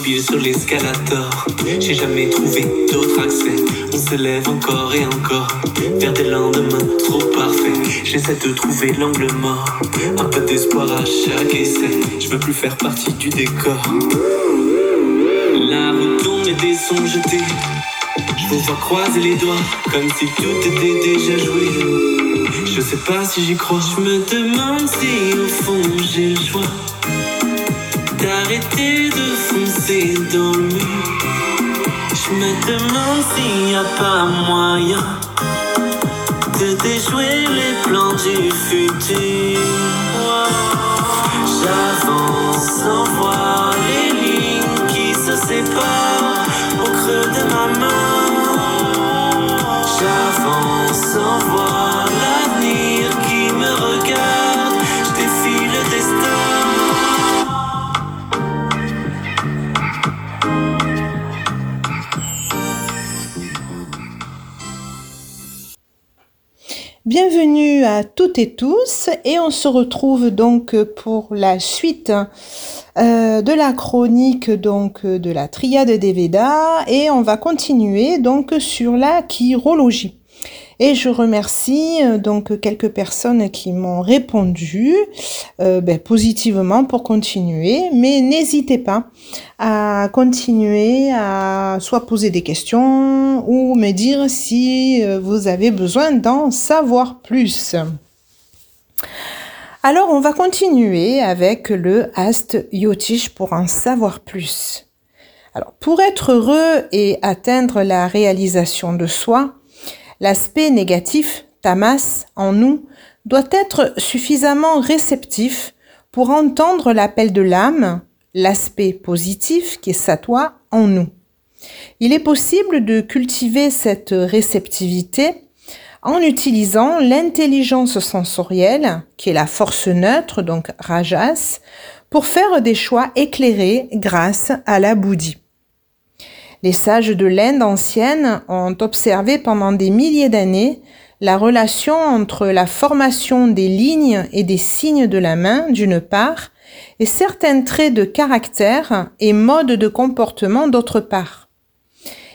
sur l'escalator. J'ai jamais trouvé d'autre accès. On se lève encore et encore vers des lendemains trop parfaits. J'essaie de trouver l'angle mort, un peu d'espoir à chaque essai. Je veux plus faire partie du décor. La route tourne et des sons jetés. Je vous vois croiser les doigts comme si tout était déjà joué. Je sais pas si j'y crois. Je me demande si au fond j'ai le choix d'arrêter de foncer dans le mur. Je me demande s'il n'y a pas moyen de déjouer les plans du futur. J'avance sans voir les lignes qui se séparent Bienvenue à toutes et tous et on se retrouve donc pour la suite euh, de la chronique donc de la triade des Védas et on va continuer donc sur la chirologie. Et je remercie euh, donc quelques personnes qui m'ont répondu euh, ben, positivement pour continuer, mais n'hésitez pas à continuer à soit poser des questions ou me dire si euh, vous avez besoin d'en savoir plus. Alors on va continuer avec le Ast Yotish pour en savoir plus. Alors pour être heureux et atteindre la réalisation de soi, L'aspect négatif, tamas, en nous, doit être suffisamment réceptif pour entendre l'appel de l'âme, l'aspect positif qui est satwa en nous. Il est possible de cultiver cette réceptivité en utilisant l'intelligence sensorielle, qui est la force neutre, donc rajas, pour faire des choix éclairés grâce à la bouddhi. Les sages de l'Inde ancienne ont observé pendant des milliers d'années la relation entre la formation des lignes et des signes de la main d'une part et certains traits de caractère et modes de comportement d'autre part.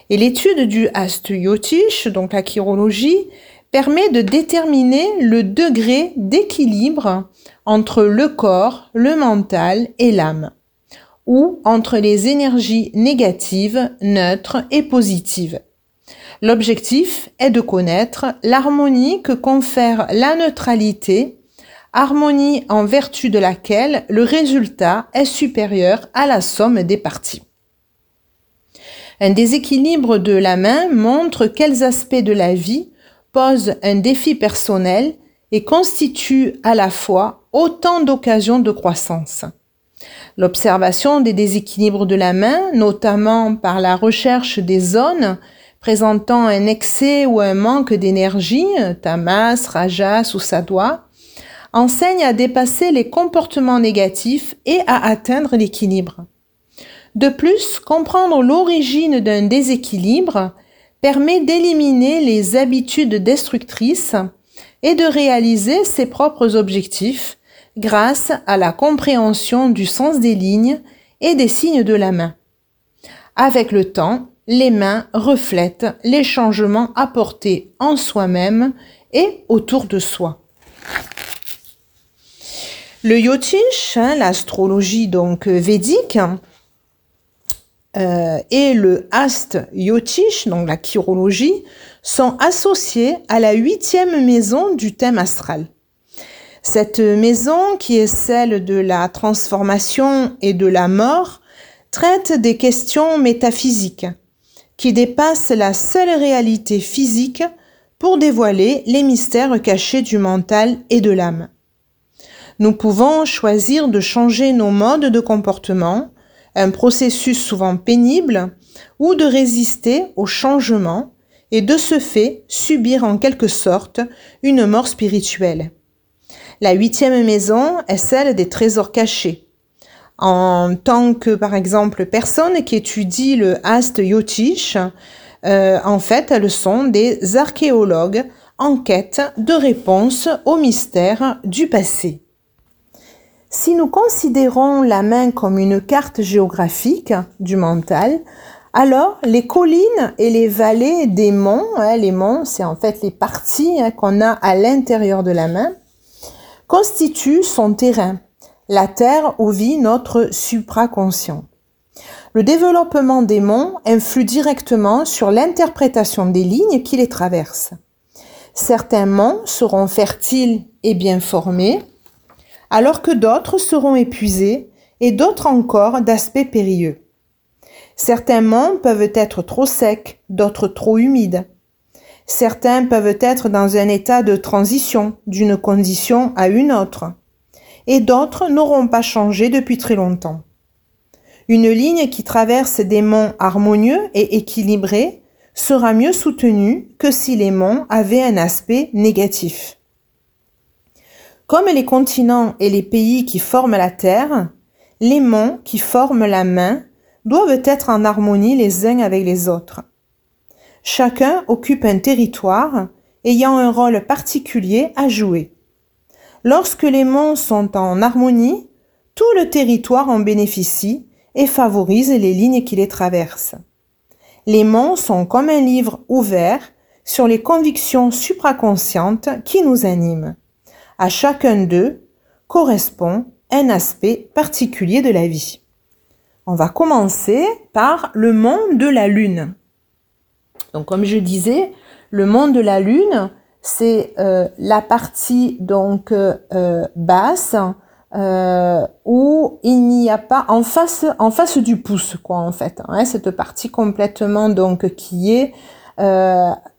Et l'étude du Yotish, donc la chirologie, permet de déterminer le degré d'équilibre entre le corps, le mental et l'âme ou entre les énergies négatives, neutres et positives. L'objectif est de connaître l'harmonie que confère la neutralité, harmonie en vertu de laquelle le résultat est supérieur à la somme des parties. Un déséquilibre de la main montre quels aspects de la vie posent un défi personnel et constituent à la fois autant d'occasions de croissance. L'observation des déséquilibres de la main, notamment par la recherche des zones présentant un excès ou un manque d'énergie, tamas, rajas ou sadwa, enseigne à dépasser les comportements négatifs et à atteindre l'équilibre. De plus, comprendre l'origine d'un déséquilibre permet d'éliminer les habitudes destructrices et de réaliser ses propres objectifs grâce à la compréhension du sens des lignes et des signes de la main. Avec le temps, les mains reflètent les changements apportés en soi-même et autour de soi. Le yotish, hein, l'astrologie donc védique, euh, et le ast yotish, donc la chirologie, sont associés à la huitième maison du thème astral. Cette maison, qui est celle de la transformation et de la mort, traite des questions métaphysiques, qui dépassent la seule réalité physique pour dévoiler les mystères cachés du mental et de l'âme. Nous pouvons choisir de changer nos modes de comportement, un processus souvent pénible, ou de résister au changement et de ce fait subir en quelque sorte une mort spirituelle. La huitième maison est celle des trésors cachés. En tant que, par exemple, personne qui étudie le Ast Yotish, euh, en fait, elles sont des archéologues en quête de réponses aux mystères du passé. Si nous considérons la main comme une carte géographique du mental, alors les collines et les vallées des monts, hein, les monts c'est en fait les parties hein, qu'on a à l'intérieur de la main, constituent son terrain, la terre où vit notre supraconscient. Le développement des monts influe directement sur l'interprétation des lignes qui les traversent. Certains monts seront fertiles et bien formés, alors que d'autres seront épuisés et d'autres encore d'aspect périlleux. Certains monts peuvent être trop secs, d'autres trop humides. Certains peuvent être dans un état de transition d'une condition à une autre, et d'autres n'auront pas changé depuis très longtemps. Une ligne qui traverse des monts harmonieux et équilibrés sera mieux soutenue que si les monts avaient un aspect négatif. Comme les continents et les pays qui forment la Terre, les monts qui forment la main doivent être en harmonie les uns avec les autres. Chacun occupe un territoire ayant un rôle particulier à jouer. Lorsque les monts sont en harmonie, tout le territoire en bénéficie et favorise les lignes qui les traversent. Les monts sont comme un livre ouvert sur les convictions supraconscientes qui nous animent. À chacun d'eux correspond un aspect particulier de la vie. On va commencer par le monde de la Lune. Donc comme je disais, le monde de la Lune, c'est euh, la partie donc euh, basse euh, où il n'y a pas en face en face du pouce quoi en fait hein, cette partie complètement donc qui est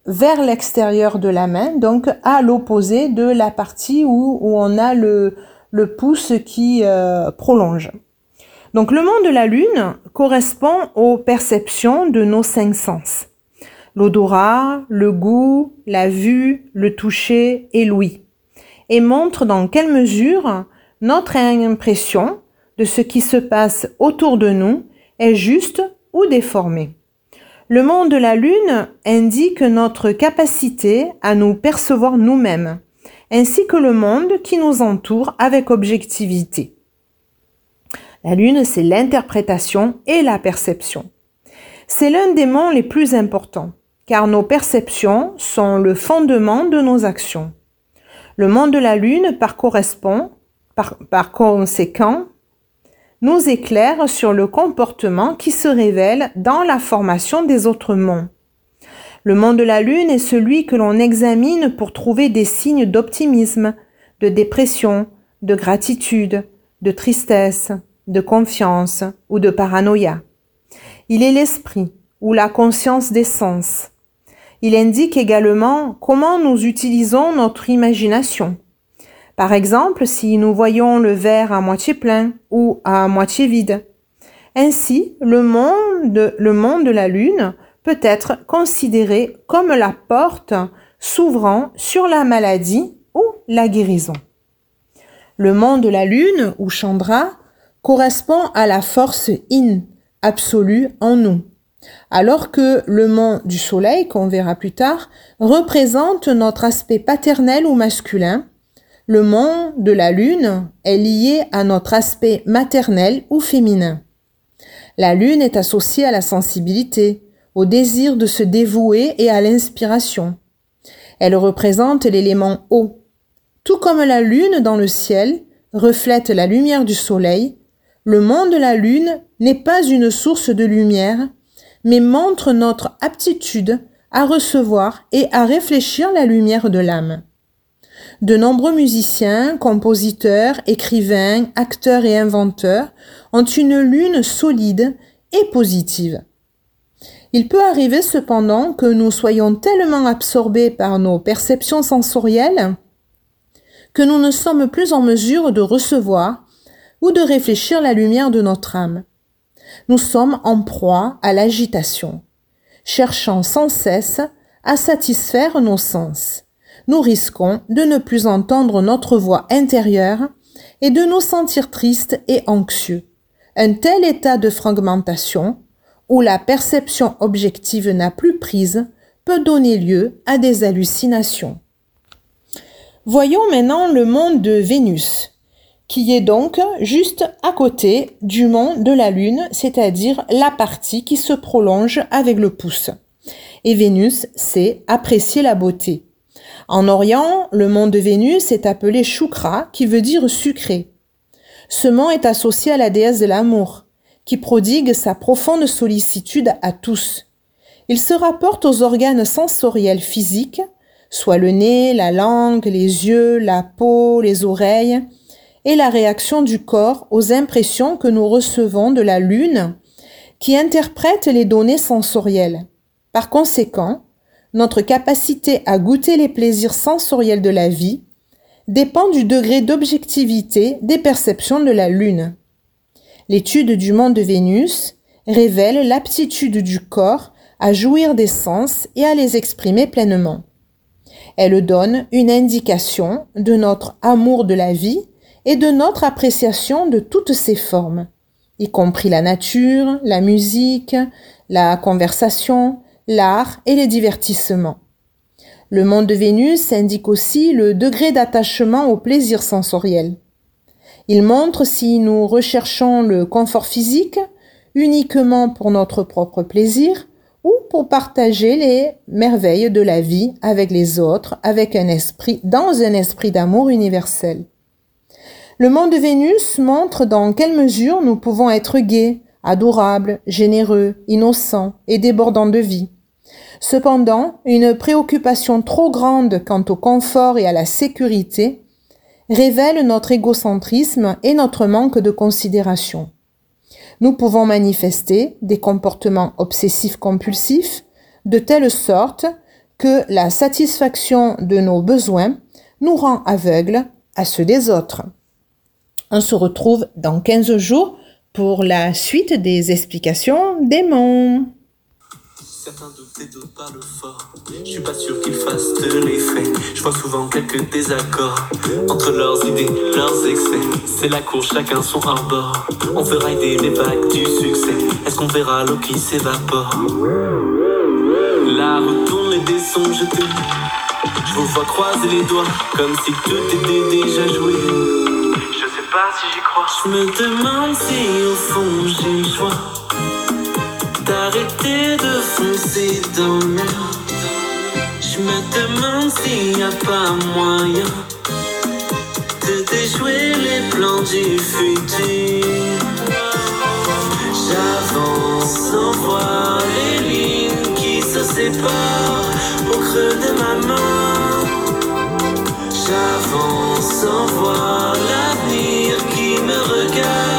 vers l'extérieur de la main, donc à l'opposé de la partie où, on a le, le pouce qui euh, prolonge. Donc le monde de la Lune correspond aux perceptions de nos cinq sens. L'odorat, le goût, la vue, le toucher et l'ouïe. Et montre dans quelle mesure notre impression de ce qui se passe autour de nous est juste ou déformée. Le monde de la Lune indique notre capacité à nous percevoir nous-mêmes, ainsi que le monde qui nous entoure avec objectivité. La Lune, c'est l'interprétation et la perception. C'est l'un des mondes les plus importants, car nos perceptions sont le fondement de nos actions. Le monde de la Lune, par correspond, par, conséquent, nous éclaire sur le comportement qui se révèle dans la formation des autres mondes. Le monde de la Lune est celui que l'on examine pour trouver des signes d'optimisme, de dépression, de gratitude, de tristesse, de confiance ou de paranoïa. Il est l'esprit ou la conscience des sens. Il indique également comment nous utilisons notre imagination, par exemple, si nous voyons le verre à moitié plein ou à moitié vide. Ainsi, le monde, le monde de la Lune peut être considéré comme la porte s'ouvrant sur la maladie ou la guérison. Le monde de la Lune ou Chandra correspond à la force in, absolue en nous, alors que le monde du Soleil, qu'on verra plus tard, représente notre aspect paternel ou masculin, le monde de la Lune est lié à notre aspect maternel ou féminin. La Lune est associée à la sensibilité, au désir de se dévouer et à l'inspiration. Elle représente l'élément eau. Tout comme la Lune dans le ciel reflète la lumière du Soleil, le monde de la Lune n'est pas une source de lumière, mais montre notre aptitude à recevoir et à réfléchir la lumière de l'âme. De nombreux musiciens, compositeurs, écrivains, acteurs et inventeurs ont une lune solide et positive. Il peut arriver cependant que nous soyons tellement absorbés par nos perceptions sensorielles que nous ne sommes plus en mesure de recevoir ou de réfléchir la lumière de notre âme. Nous sommes en proie à l'agitation, cherchant sans cesse à satisfaire nos sens nous risquons de ne plus entendre notre voix intérieure et de nous sentir tristes et anxieux. Un tel état de fragmentation, où la perception objective n'a plus prise, peut donner lieu à des hallucinations. Voyons maintenant le monde de Vénus, qui est donc juste à côté du mont de la Lune, c'est-à-dire la partie qui se prolonge avec le pouce. Et Vénus, c'est apprécier la beauté. En Orient, le mont de Vénus est appelé Shukra, qui veut dire sucré. Ce mont est associé à la déesse de l'amour, qui prodigue sa profonde sollicitude à tous. Il se rapporte aux organes sensoriels physiques, soit le nez, la langue, les yeux, la peau, les oreilles, et la réaction du corps aux impressions que nous recevons de la Lune qui interprète les données sensorielles. Par conséquent, notre capacité à goûter les plaisirs sensoriels de la vie dépend du degré d'objectivité des perceptions de la Lune. L'étude du monde de Vénus révèle l'aptitude du corps à jouir des sens et à les exprimer pleinement. Elle donne une indication de notre amour de la vie et de notre appréciation de toutes ses formes, y compris la nature, la musique, la conversation, l'art et les divertissements. Le monde de Vénus indique aussi le degré d'attachement au plaisir sensoriel. Il montre si nous recherchons le confort physique uniquement pour notre propre plaisir ou pour partager les merveilles de la vie avec les autres avec un esprit dans un esprit d'amour universel. Le monde de Vénus montre dans quelle mesure nous pouvons être gais, adorables, généreux, innocents et débordants de vie. Cependant, une préoccupation trop grande quant au confort et à la sécurité révèle notre égocentrisme et notre manque de considération. Nous pouvons manifester des comportements obsessifs compulsifs de telle sorte que la satisfaction de nos besoins nous rend aveugles à ceux des autres. On se retrouve dans 15 jours pour la suite des explications des mots. Certains doutent et d'autres parlent fort. Je suis pas sûr qu'ils fassent de l'effet. Je vois souvent quelques désaccords entre leurs idées, leurs excès. C'est la cour, chacun son hors-bord. On fera aider les vagues du succès. Est-ce qu'on verra l'eau qui s'évapore? La route tourne et des sons jetés. Je vous vois croiser les doigts comme si tout était déjà joué Je me demande si au fond j'ai le choix d'arrêter de foncer dans le. Je me demande s'il n'y a pas moyen de déjouer les plans du futur. J'avance sans voir les lignes qui se séparent au creux de ma main. J'avance sans voir l'avenir again.